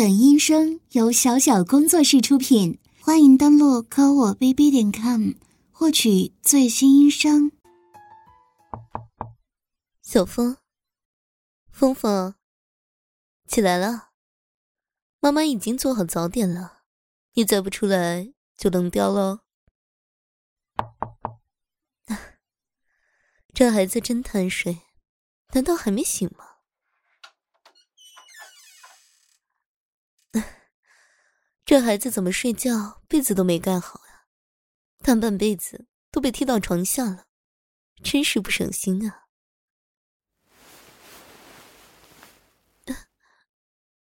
本音声由小小工作室出品，欢迎登录科我 bb 点 com 获取最新音声。小风，风风，起来了，妈妈已经做好早点了，你再不出来就冷掉了。这孩子真贪睡，难道还没醒吗？这孩子怎么睡觉被子都没盖好呀？大半被子都被踢到床下了，真是不省心啊！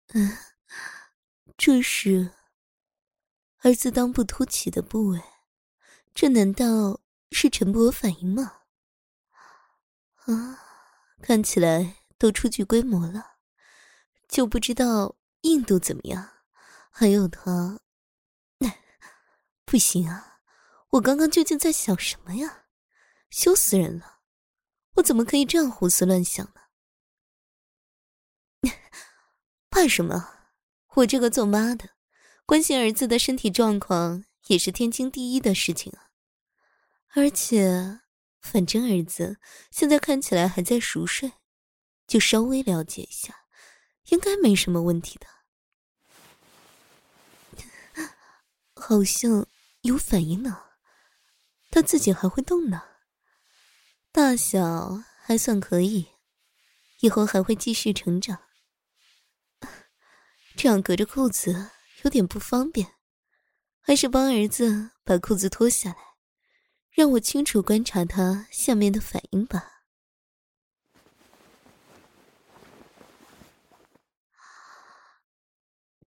嗯，这是儿子裆部凸起的部位，这难道是晨勃反应吗？啊，看起来都初具规模了，就不知道硬度怎么样。还有他，不行啊！我刚刚究竟在想什么呀？羞死人了！我怎么可以这样胡思乱想呢？怕什么？我这个做妈的，关心儿子的身体状况也是天经地义的事情啊。而且，反正儿子现在看起来还在熟睡，就稍微了解一下，应该没什么问题的。好像有反应呢，他自己还会动呢，大小还算可以，以后还会继续成长。这样隔着裤子有点不方便，还是帮儿子把裤子脱下来，让我清楚观察他下面的反应吧。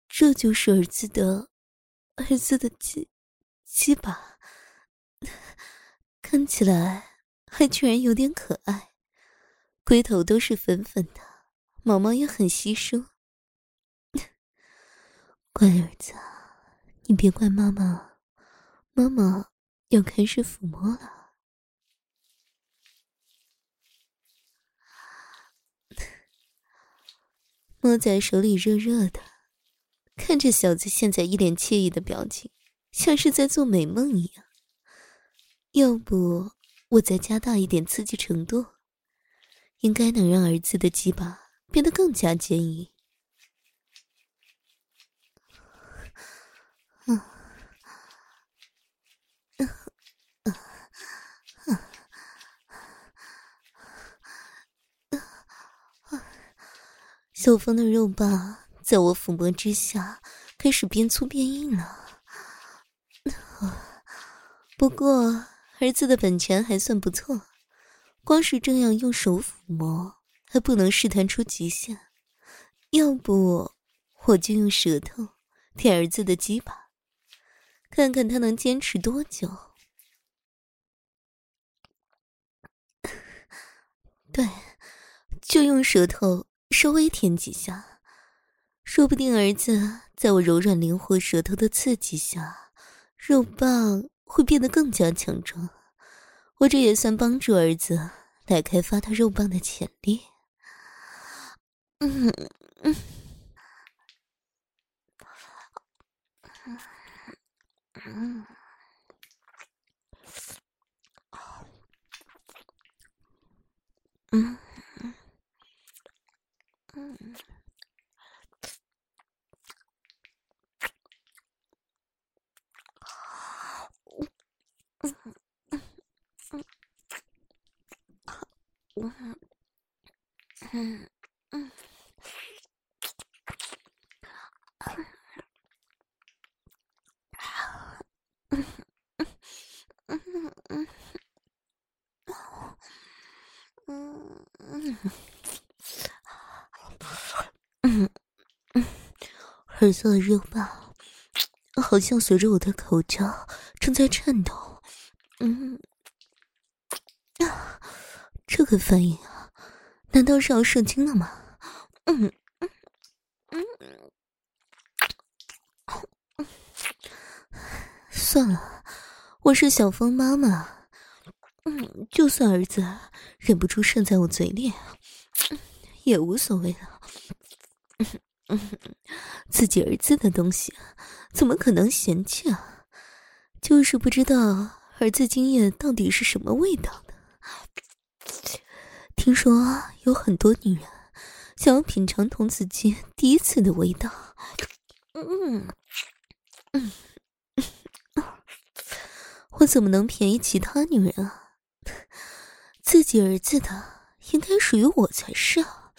这就是儿子的。儿子的鸡鸡巴看起来还居然有点可爱，龟头都是粉粉的，毛毛也很稀疏。乖儿子，你别怪妈妈，妈妈要开始抚摸了。摸在手里热热的。看着小子现在一脸惬意的表情，像是在做美梦一样。要不我再加大一点刺激程度，应该能让儿子的鸡巴变得更加坚硬。嗯，嗯，嗯，嗯，嗯，小峰的肉棒。在我抚摸之下，开始变粗变硬了。不过儿子的本钱还算不错，光是这样用手抚摸还不能试探出极限，要不我就用舌头舔儿子的鸡巴，看看他能坚持多久。对，就用舌头稍微舔几下。说不定儿子在我柔软灵活舌头的刺激下，肉棒会变得更加强壮。我这也算帮助儿子来开发他肉棒的潜力。嗯嗯嗯嗯。嗯嗯嗯嗯，儿子的肉棒好像随着我的口交正在颤抖。嗯，啊，这个反应啊！难道是要射精了吗？嗯嗯嗯，算了，我是小峰妈妈，嗯，就算儿子忍不住射在我嘴里，也无所谓了。嗯，自己儿子的东西，怎么可能嫌弃啊？就是不知道儿子精液到底是什么味道。听说有很多女人想要品尝童子鸡第一次的味道。嗯嗯，我怎么能便宜其他女人啊？自己儿子的应该属于我才是啊！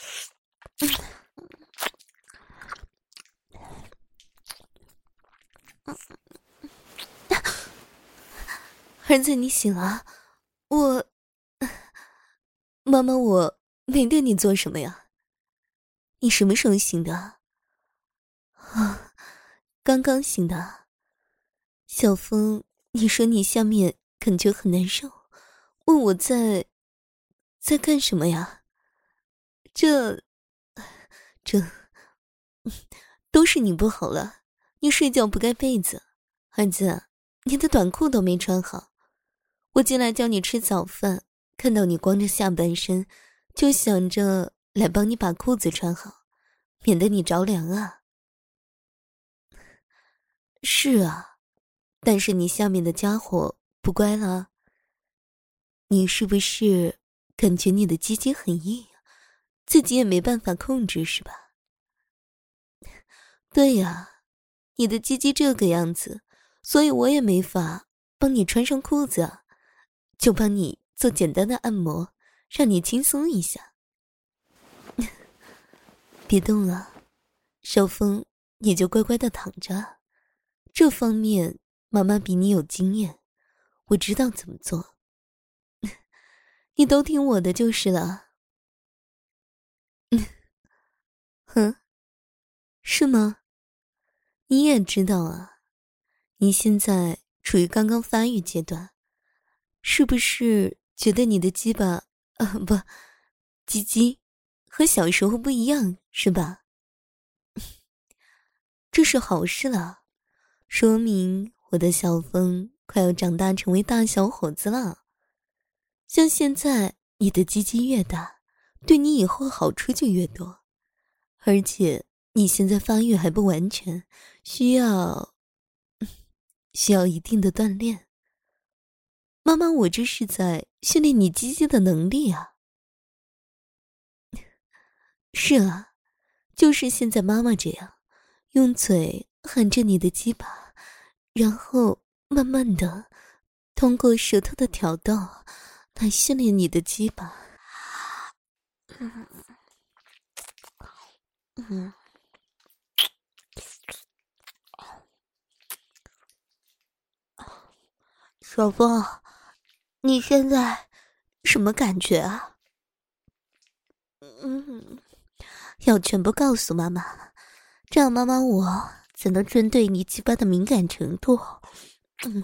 儿子，你醒了，我，妈妈，我没对你做什么呀？你什么时候醒的？啊，刚刚醒的。小风，你说你下面感觉很难受，问我在，在干什么呀？这，这，都是你不好了。你睡觉不盖被子，儿子，你的短裤都没穿好。我进来叫你吃早饭，看到你光着下半身，就想着来帮你把裤子穿好，免得你着凉啊。是啊，但是你下面的家伙不乖了。你是不是感觉你的鸡鸡很硬，自己也没办法控制是吧？对呀，你的鸡鸡这个样子，所以我也没法帮你穿上裤子。就帮你做简单的按摩，让你轻松一下。别动了，少峰，你就乖乖的躺着。这方面妈妈比你有经验，我知道怎么做。你都听我的就是了。哼，是吗？你也知道啊，你现在处于刚刚发育阶段。是不是觉得你的鸡巴啊，不，鸡鸡和小时候不一样是吧？这是好事了，说明我的小风快要长大成为大小伙子了。像现在你的鸡鸡越大，对你以后好处就越多，而且你现在发育还不完全，需要 需要一定的锻炼。妈妈，我这是在训练你鸡鸡的能力啊！是啊，就是现在妈妈这样，用嘴含着你的鸡巴，然后慢慢的通过舌头的挑逗来训练你的鸡巴。嗯嗯，小峰。你现在什么感觉啊？嗯，要全部告诉妈妈，这样妈妈我才能针对你鸡巴的敏感程度，嗯，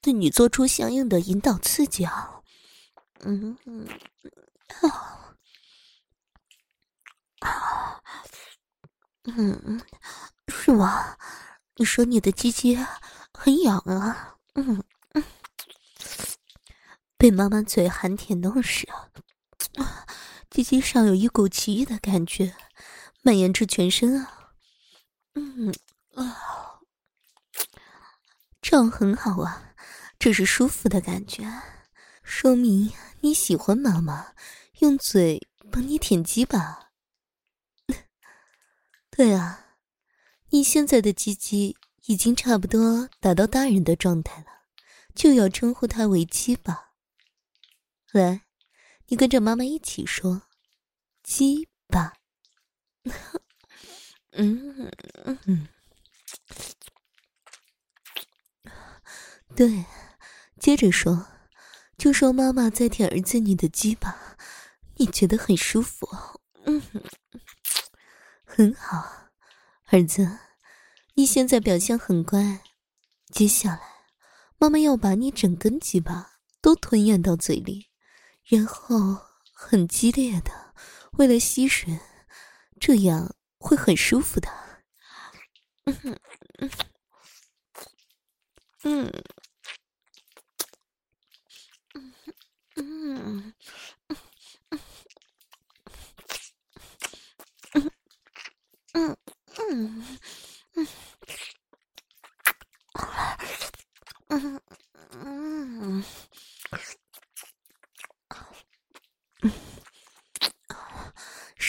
对你做出相应的引导刺激啊。嗯嗯，啊啊，嗯，是吗？你说你的鸡鸡很痒啊？嗯。被妈妈嘴含舔弄时，啊，鸡鸡上有一股奇异的感觉，蔓延至全身啊，嗯啊，这样很好啊，这是舒服的感觉，说明你喜欢妈妈用嘴帮你舔鸡吧？对啊，你现在的鸡鸡已经差不多达到大人的状态了，就要称呼它为鸡吧。来，你跟着妈妈一起说，鸡巴。嗯嗯，对，接着说，就说妈妈在舔儿子你的鸡巴，你觉得很舒服。嗯，很好，儿子，你现在表现很乖，接下来妈妈要把你整根鸡巴都吞咽到嘴里。然后很激烈的，为了吸吮，这样会很舒服的。嗯嗯嗯嗯嗯嗯嗯，嗯嗯嗯，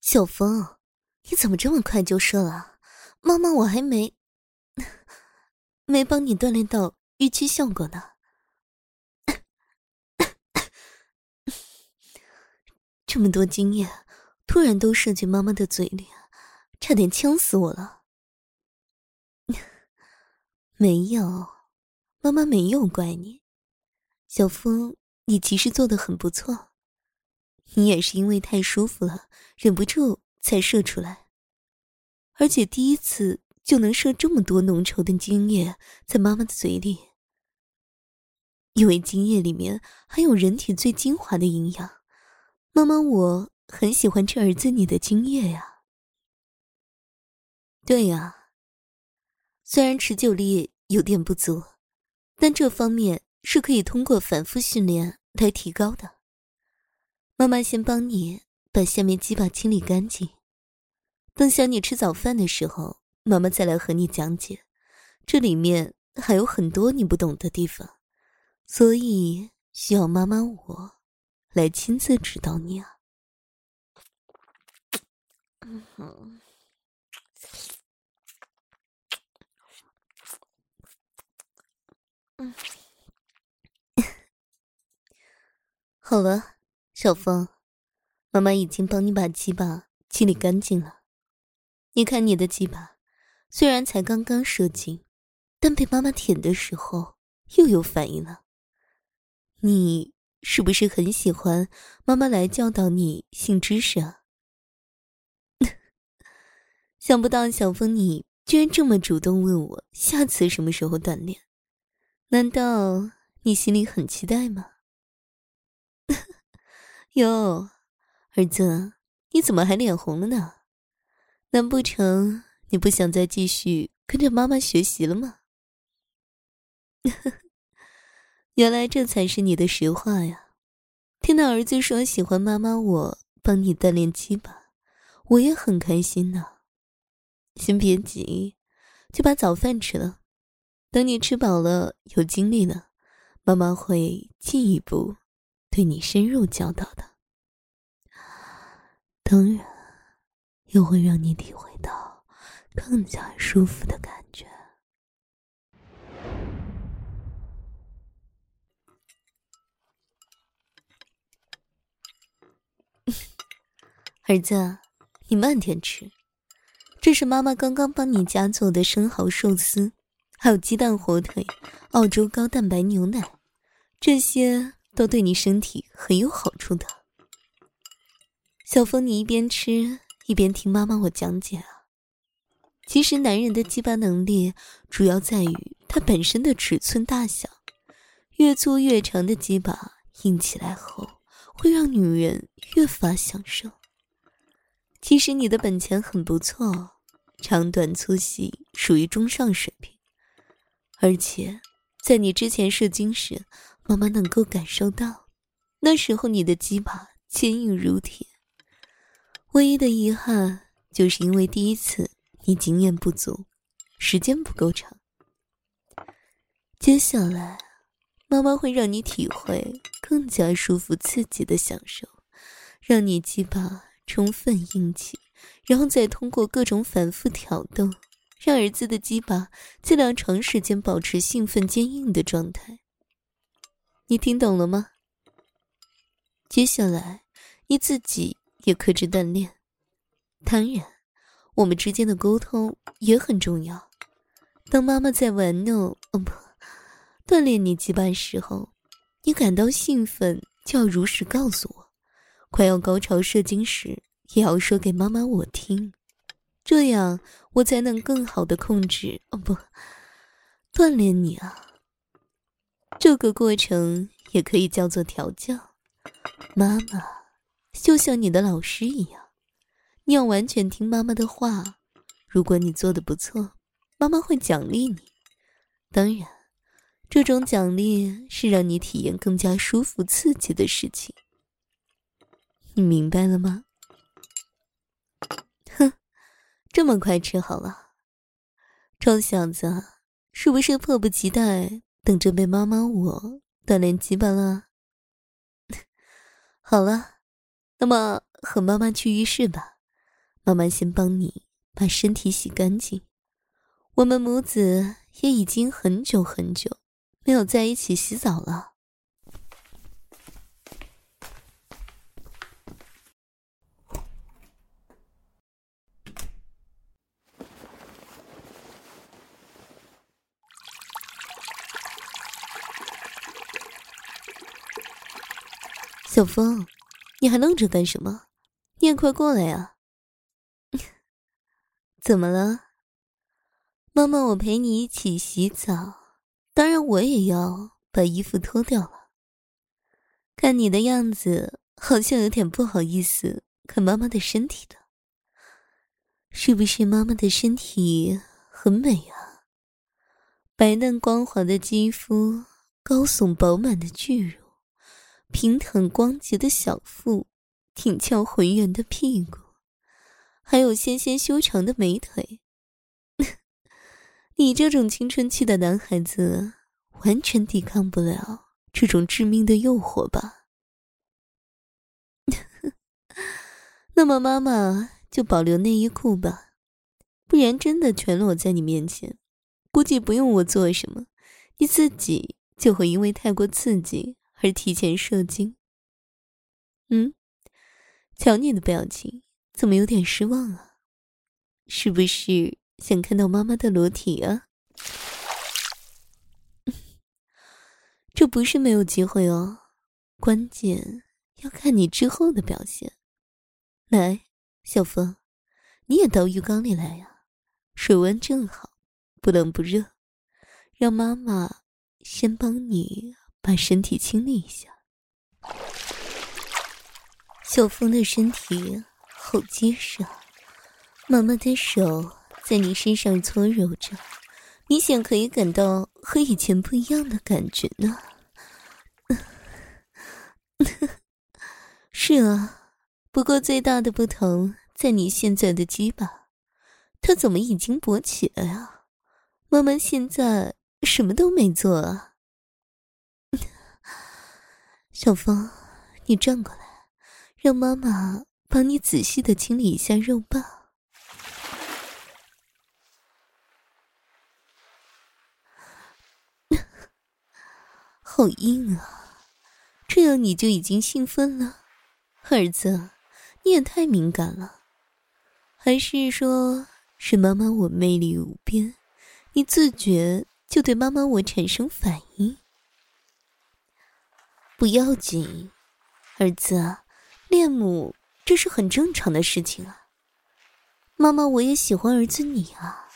小峰，你怎么这么快就射了？妈妈，我还没没帮你锻炼到预期效果呢。这么多精液，突然都射进妈妈的嘴里，差点呛死我了。没有，妈妈没有怪你。小峰，你其实做得很不错。你也是因为太舒服了，忍不住才射出来，而且第一次就能射这么多浓稠的精液在妈妈的嘴里，因为精液里面含有人体最精华的营养。妈妈，我很喜欢吃儿子你的精液呀。对呀，虽然持久力有点不足，但这方面是可以通过反复训练来提高的。妈妈先帮你把下面鸡巴清理干净，等想你吃早饭的时候，妈妈再来和你讲解。这里面还有很多你不懂的地方，所以需要妈妈我来亲自指导你啊。嗯哼，嗯，嗯 好了。小峰，妈妈已经帮你把鸡巴清理干净了。你看你的鸡巴，虽然才刚刚射精，但被妈妈舔的时候又有反应了。你是不是很喜欢妈妈来教导你性知识啊？想不到小峰你居然这么主动问我下次什么时候锻炼？难道你心里很期待吗？哟，儿子，你怎么还脸红了呢？难不成你不想再继续跟着妈妈学习了吗？原来这才是你的实话呀！听到儿子说喜欢妈妈我帮你锻炼鸡巴，我也很开心呢。先别急，就把早饭吃了。等你吃饱了，有精力了，妈妈会进一步。对你深入教导的，当然又会让你体会到更加舒服的感觉。儿子，你慢点吃，这是妈妈刚刚帮你家做的生蚝寿司，还有鸡蛋火腿、澳洲高蛋白牛奶，这些。都对你身体很有好处的，小峰，你一边吃一边听妈妈我讲解啊。其实男人的鸡巴能力主要在于他本身的尺寸大小，越粗越长的鸡巴硬起来后会让女人越发享受。其实你的本钱很不错，长短粗细属于中上水平，而且在你之前射精时。妈妈能够感受到，那时候你的鸡巴坚硬如铁。唯一的遗憾，就是因为第一次你经验不足，时间不够长。接下来，妈妈会让你体会更加舒服刺激的享受，让你鸡巴充分硬起，然后再通过各种反复挑逗，让儿子的鸡巴尽量长时间保持兴奋坚硬的状态。你听懂了吗？接下来你自己也克制锻炼，当然，我们之间的沟通也很重要。当妈妈在玩弄，哦不，锻炼你鸡巴时候，你感到兴奋，就要如实告诉我；快要高潮射精时，也要说给妈妈我听，这样我才能更好的控制，哦不，锻炼你啊。这个过程也可以叫做调教。妈妈就像你的老师一样，你要完全听妈妈的话。如果你做的不错，妈妈会奖励你。当然，这种奖励是让你体验更加舒服、刺激的事情。你明白了吗？哼，这么快吃好了，臭小子，是不是迫不及待？等着被妈妈我锻炼鸡巴了。好了，那么和妈妈去浴室吧。妈妈先帮你把身体洗干净。我们母子也已经很久很久没有在一起洗澡了。小峰，你还愣着干什么？你也快过来呀！怎么了？妈妈，我陪你一起洗澡，当然我也要把衣服脱掉了。看你的样子，好像有点不好意思看妈妈的身体的。是不是妈妈的身体很美啊？白嫩光滑的肌肤，高耸饱满的巨乳。平坦光洁的小腹，挺翘浑圆的屁股，还有纤纤修长的美腿。你这种青春期的男孩子，完全抵抗不了这种致命的诱惑吧？那么妈妈就保留内衣裤吧，不然真的全裸在你面前，估计不用我做什么，你自己就会因为太过刺激。而提前射精。嗯，瞧你的表情，怎么有点失望啊？是不是想看到妈妈的裸体啊？这不是没有机会哦，关键要看你之后的表现。来，小峰，你也到浴缸里来呀，水温正好，不冷不热，让妈妈先帮你。把身体清理一下。小峰的身体好结实啊，妈妈的手在你身上搓揉着，明显可以感到和以前不一样的感觉呢。是啊，不过最大的不同在你现在的鸡巴，它怎么已经勃起了呀？妈妈现在什么都没做啊。小峰，你转过来，让妈妈帮你仔细的清理一下肉棒。好硬啊！这样你就已经兴奋了，儿子，你也太敏感了。还是说，是妈妈我魅力无边，你自觉就对妈妈我产生反应？不要紧，儿子，恋母这是很正常的事情啊。妈妈，我也喜欢儿子你啊，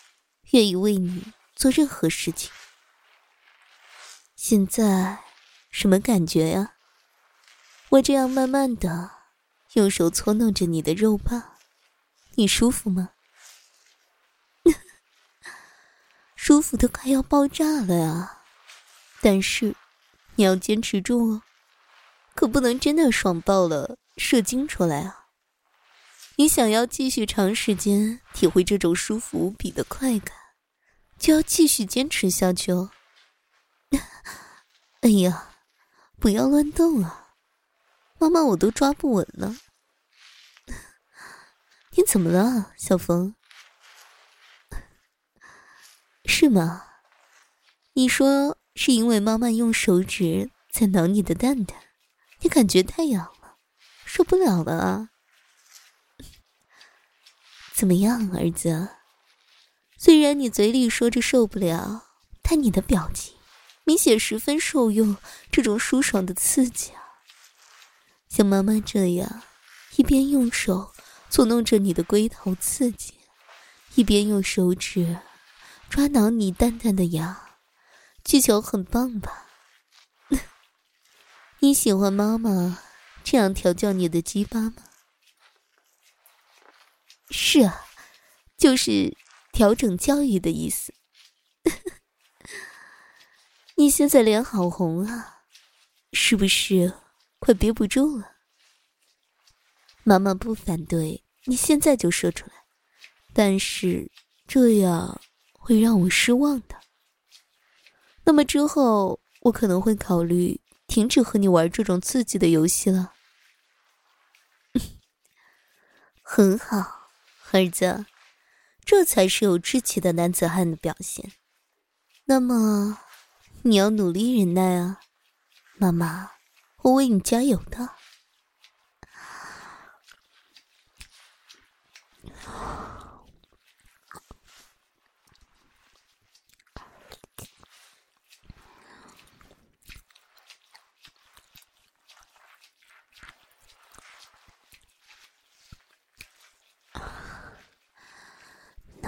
愿意为你做任何事情。现在什么感觉呀？我这样慢慢的用手搓弄着你的肉棒，你舒服吗？舒服的快要爆炸了呀！但是你要坚持住哦。可不能真的爽爆了，射精出来啊！你想要继续长时间体会这种舒服无比的快感，就要继续坚持下去哦。哎呀，不要乱动啊！妈妈我都抓不稳了。你怎么了，小峰？是吗？你说是因为妈妈用手指在挠你的蛋蛋？你感觉太痒了，受不了了啊！怎么样，儿子？虽然你嘴里说着受不了，但你的表情明显十分受用这种舒爽的刺激啊！像妈妈这样，一边用手搓弄着你的龟头刺激，一边用手指抓挠你淡淡的牙，技巧很棒吧？你喜欢妈妈这样调教你的鸡巴吗？是啊，就是调整教育的意思。你现在脸好红啊，是不是快憋不住了？妈妈不反对，你现在就说出来，但是这样会让我失望的。那么之后，我可能会考虑。停止和你玩这种刺激的游戏了。很好，儿子，这才是有志气的男子汉的表现。那么，你要努力忍耐啊，妈妈，我为你加油的。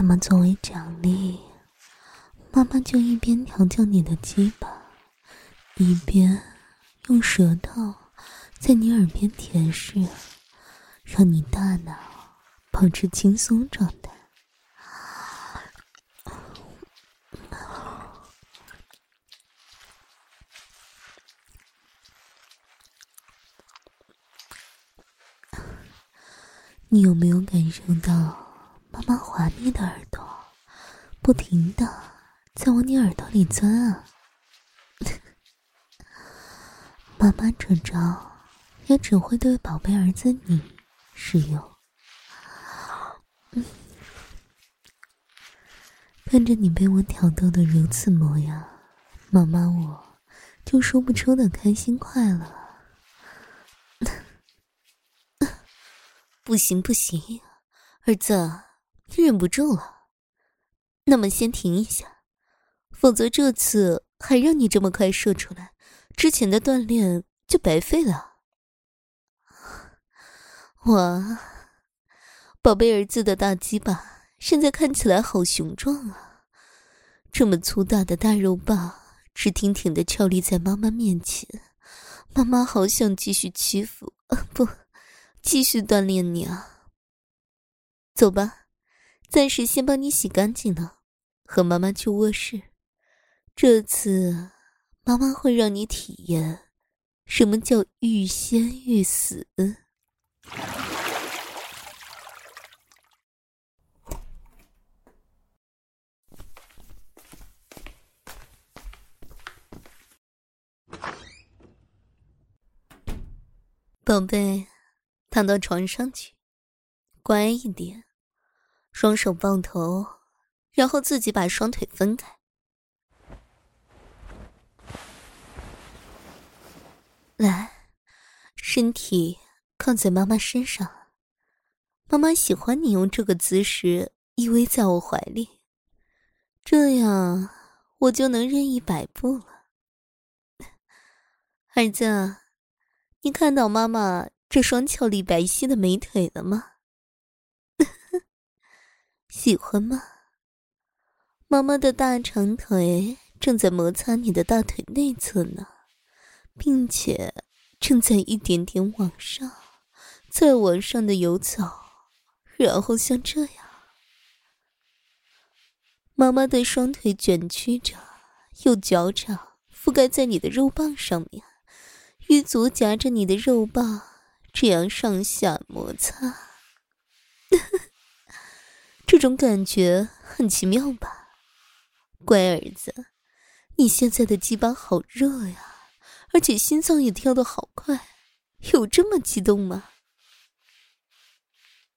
那么，作为奖励，妈妈就一边调教你的鸡巴，一边用舌头在你耳边舔舐，让你大脑保持轻松状态。你有没有感受到？妈你的耳朵，不停的在往你耳朵里钻啊！妈妈这招也只会对宝贝儿子你使用。看着你被我挑逗的如此模样，妈妈我就说不出的开心快乐。不行不行，儿子。忍不住了，那么先停一下，否则这次还让你这么快射出来，之前的锻炼就白费了。哇，宝贝儿子的大鸡巴现在看起来好雄壮啊！这么粗大的大肉棒直挺挺的翘立在妈妈面前，妈妈好想继续欺负，啊，不，继续锻炼你啊！走吧。暂时先帮你洗干净了，和妈妈去卧室。这次妈妈会让你体验什么叫欲仙欲死。宝贝，躺到床上去，乖一点。双手抱头，然后自己把双腿分开。来，身体靠在妈妈身上。妈妈喜欢你用这个姿势依偎在我怀里，这样我就能任意摆布了。儿子，你看到妈妈这双俏丽白皙的美腿了吗？喜欢吗？妈妈的大长腿正在摩擦你的大腿内侧呢，并且正在一点点往上，再往上的游走，然后像这样。妈妈的双腿卷曲着，用脚掌覆盖在你的肉棒上面，玉足夹着你的肉棒，这样上下摩擦。这种感觉很奇妙吧，乖儿子，你现在的鸡巴好热呀，而且心脏也跳得好快，有这么激动吗？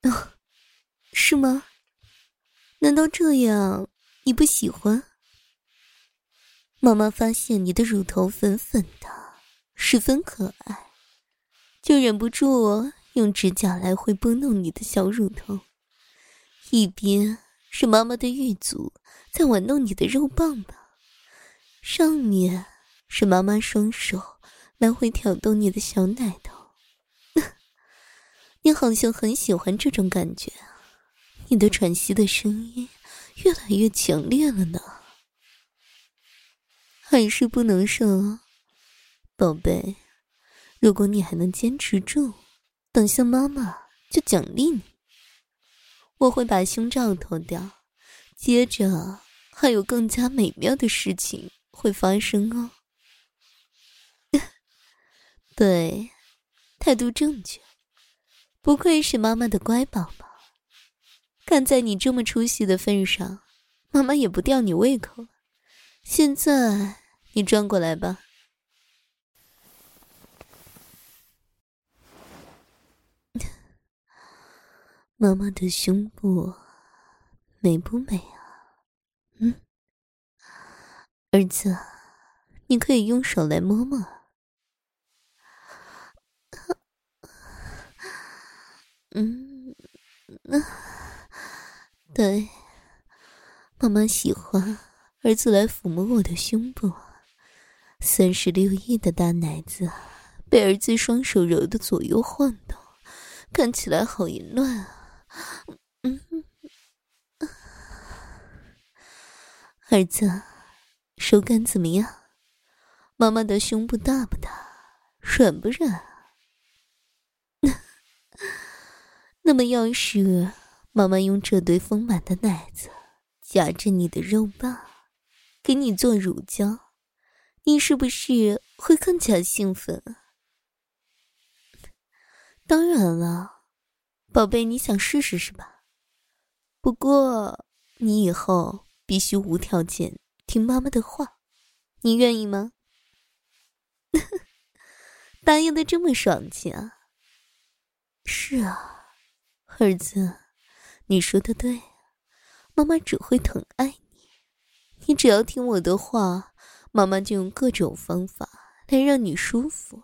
哦，是吗？难道这样你不喜欢？妈妈发现你的乳头粉粉的，十分可爱，就忍不住用指甲来回拨弄你的小乳头。一边是妈妈的玉足在玩弄你的肉棒吧？上面是妈妈双手来回挑动你的小奶头。你好像很喜欢这种感觉，你的喘息的声音越来越强烈了呢。还是不能射，宝贝。如果你还能坚持住，等下妈妈就奖励你。我会把胸罩脱掉，接着还有更加美妙的事情会发生哦。对，态度正确，不愧是妈妈的乖宝宝。看在你这么出息的份上，妈妈也不吊你胃口了。现在你转过来吧。妈妈的胸部美不美啊？嗯，儿子，你可以用手来摸摸。嗯，那对，妈妈喜欢儿子来抚摸我的胸部。三十六亿的大奶子被儿子双手揉得左右晃动，看起来好淫乱啊！嗯，儿子，手感怎么样？妈妈的胸部大不大？软不软？那么，要是妈妈用这对丰满的奶子夹着你的肉棒，给你做乳胶，你是不是会更加兴奋？当然了。宝贝，你想试试是吧？不过你以后必须无条件听妈妈的话，你愿意吗？答应的这么爽气啊！是啊，儿子，你说的对，妈妈只会疼爱你，你只要听我的话，妈妈就用各种方法来让你舒服。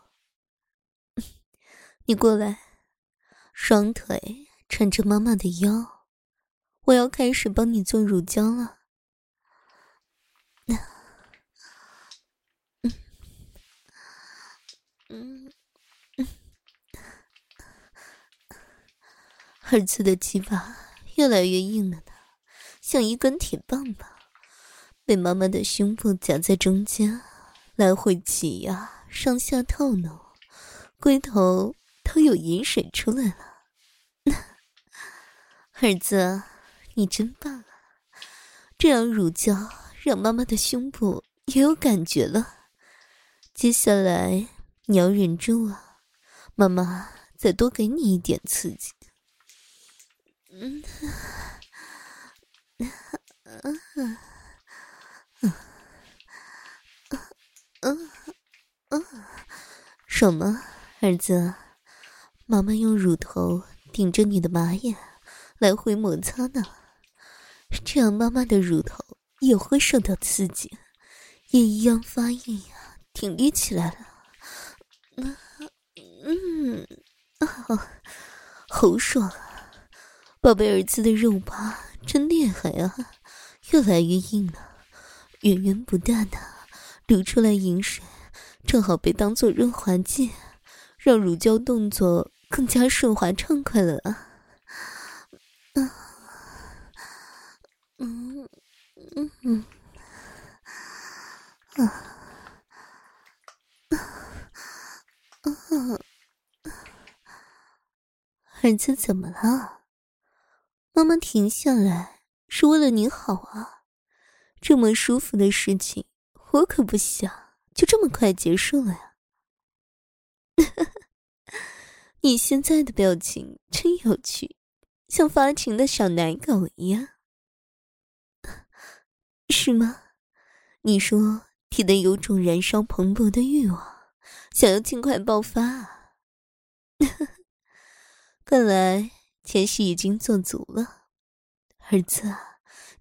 你过来。双腿缠着妈妈的腰，我要开始帮你做乳胶了。嗯嗯嗯，儿子的鸡巴越来越硬了呢，像一根铁棒棒，被妈妈的胸部夹在中间，来回挤压，上下套弄，龟头都有淫水出来了。儿子，你真棒啊！这样乳胶让妈妈的胸部也有感觉了。接下来你要忍住啊，妈妈再多给你一点刺激。嗯，嗯嗯嗯嗯，爽吗，儿子？妈妈用乳头顶着你的马眼。来回摩擦呢，这样妈妈的乳头也会受到刺激，也一样发硬呀，挺立起来了。嗯嗯，啊，好爽啊！宝贝儿子的肉棒真厉害啊，越来越硬了，源源不断的流出来饮水，正好被当做润滑剂，让乳胶动作更加顺滑畅快了啊。嗯嗯啊啊啊！儿子怎么了？妈妈停下来是为了你好啊！这么舒服的事情，我可不想就这么快结束了呀。你现在的表情真有趣，像发情的小奶狗一样。是吗？你说体内有种燃烧蓬勃的欲望，想要尽快爆发啊！看来前戏已经做足了，儿子，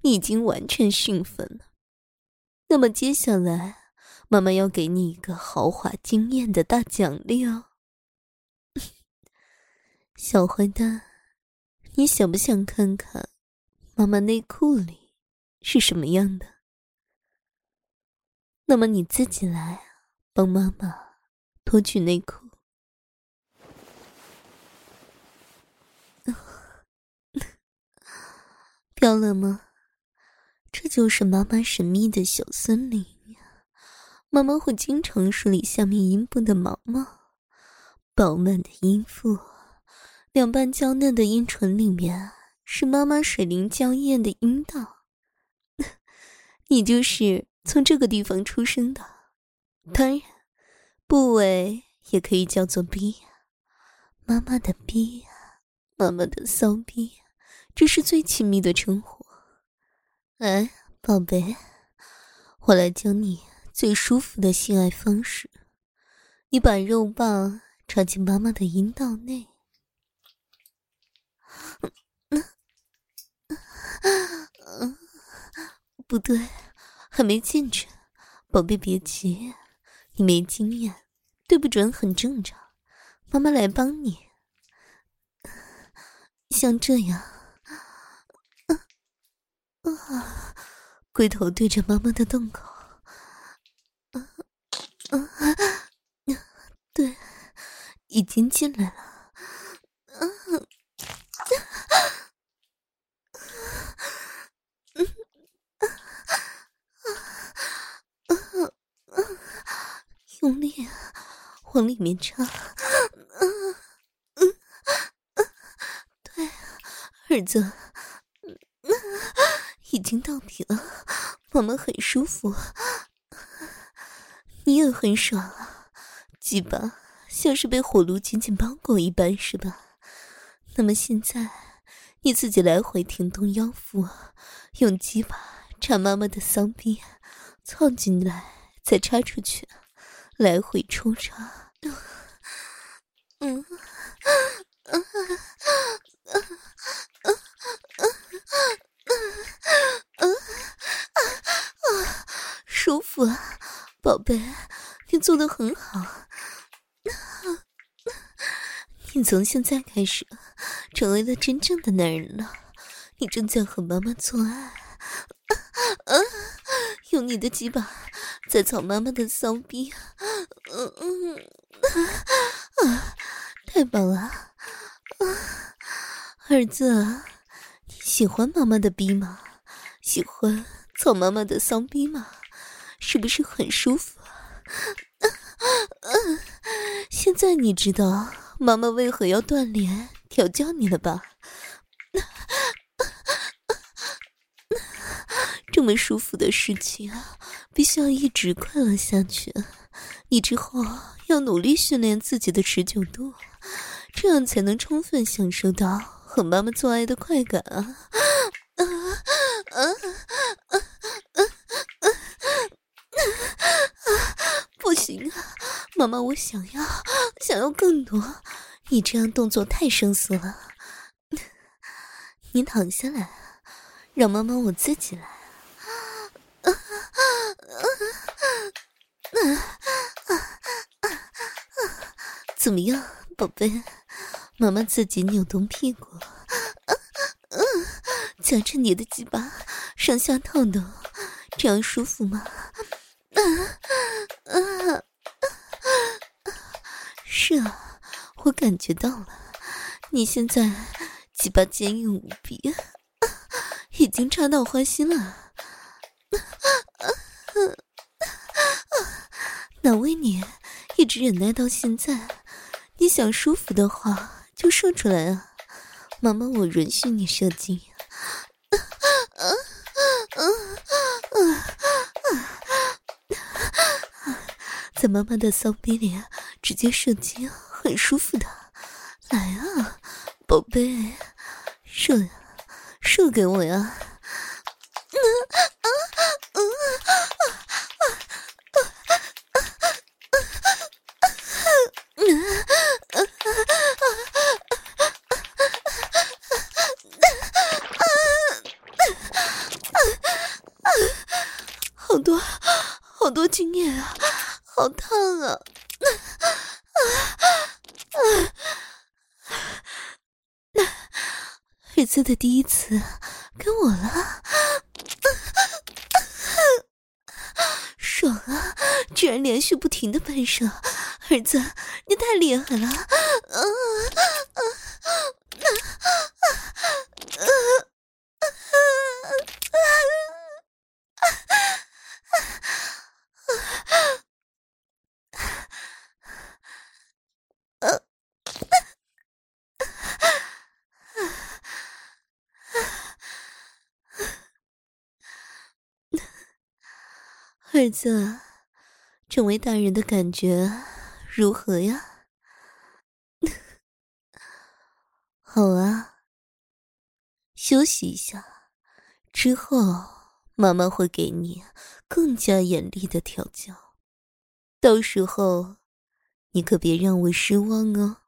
你已经完全兴奋了。那么接下来，妈妈要给你一个豪华惊艳的大奖励哦，小坏蛋，你想不想看看妈妈内裤里是什么样的？那么你自己来帮妈妈脱去内裤。漂亮吗？这就是妈妈神秘的小森林呀。妈妈会经常梳理下面阴部的毛毛，饱满的阴腹，两瓣娇嫩的阴唇里面是妈妈水灵娇艳的阴道。你就是从这个地方出生的，当然，部位也可以叫做逼。妈妈的逼，妈妈的骚逼，这是最亲密的称呼。哎，宝贝，我来教你。最舒服的性爱方式，你把肉棒插进妈妈的阴道内。嗯，嗯，不对，还没进去，宝贝别急，你没经验，对不准很正常。妈妈来帮你，像这样，啊，龟头对着妈妈的洞口。嗯，对，已经进来了。嗯，嗯，嗯，嗯，用力往里面插。嗯，嗯，对，儿子，已经到底了，妈妈很舒服。你也很爽啊，鸡巴像是被火炉紧紧包裹一般，是吧？那么现在你自己来回挺动腰腹，用鸡巴插妈妈的骚逼，凑进来再插出去，来回抽插。嗯嗯嗯嗯嗯嗯嗯，舒服啊！宝贝，你做的很好。你从现在开始成为了真正的男人了。你正在和妈妈做爱，用你的鸡巴在操妈妈的骚逼。嗯嗯，太棒了，儿子，你喜欢妈妈的逼吗？喜欢操妈妈的骚逼吗？是不是很舒服？现在你知道妈妈为何要锻炼调教你了吧？这么舒服的事情，必须要一直快乐下去。你之后要努力训练自己的持久度，这样才能充分享受到和妈妈做爱的快感啊！不行啊，妈妈，我想要，想要更多。你这样动作太生涩了。你躺下来，让妈妈我自己来。怎么样，宝贝？妈妈自己扭动屁股，夹着你的鸡巴上下套动，这样舒服吗？啊啊！是啊，我感觉到了，你现在鸡巴坚硬无比，已经插到花心了。难为你一直忍耐到现在，你想舒服的话就说出来啊，妈妈我允许你射精。在妈妈的骚逼里直接射精，很舒服的。来啊，宝贝，射呀，射给我呀！好多，好多经验啊！好烫啊！儿子的第一次给我了。爽啊！居然连续不停的喷射，儿子，你太厉害了！嗯嗯嗯嗯儿子，成为大人的感觉如何呀？好啊，休息一下，之后妈妈会给你更加严厉的调教，到时候你可别让我失望哦。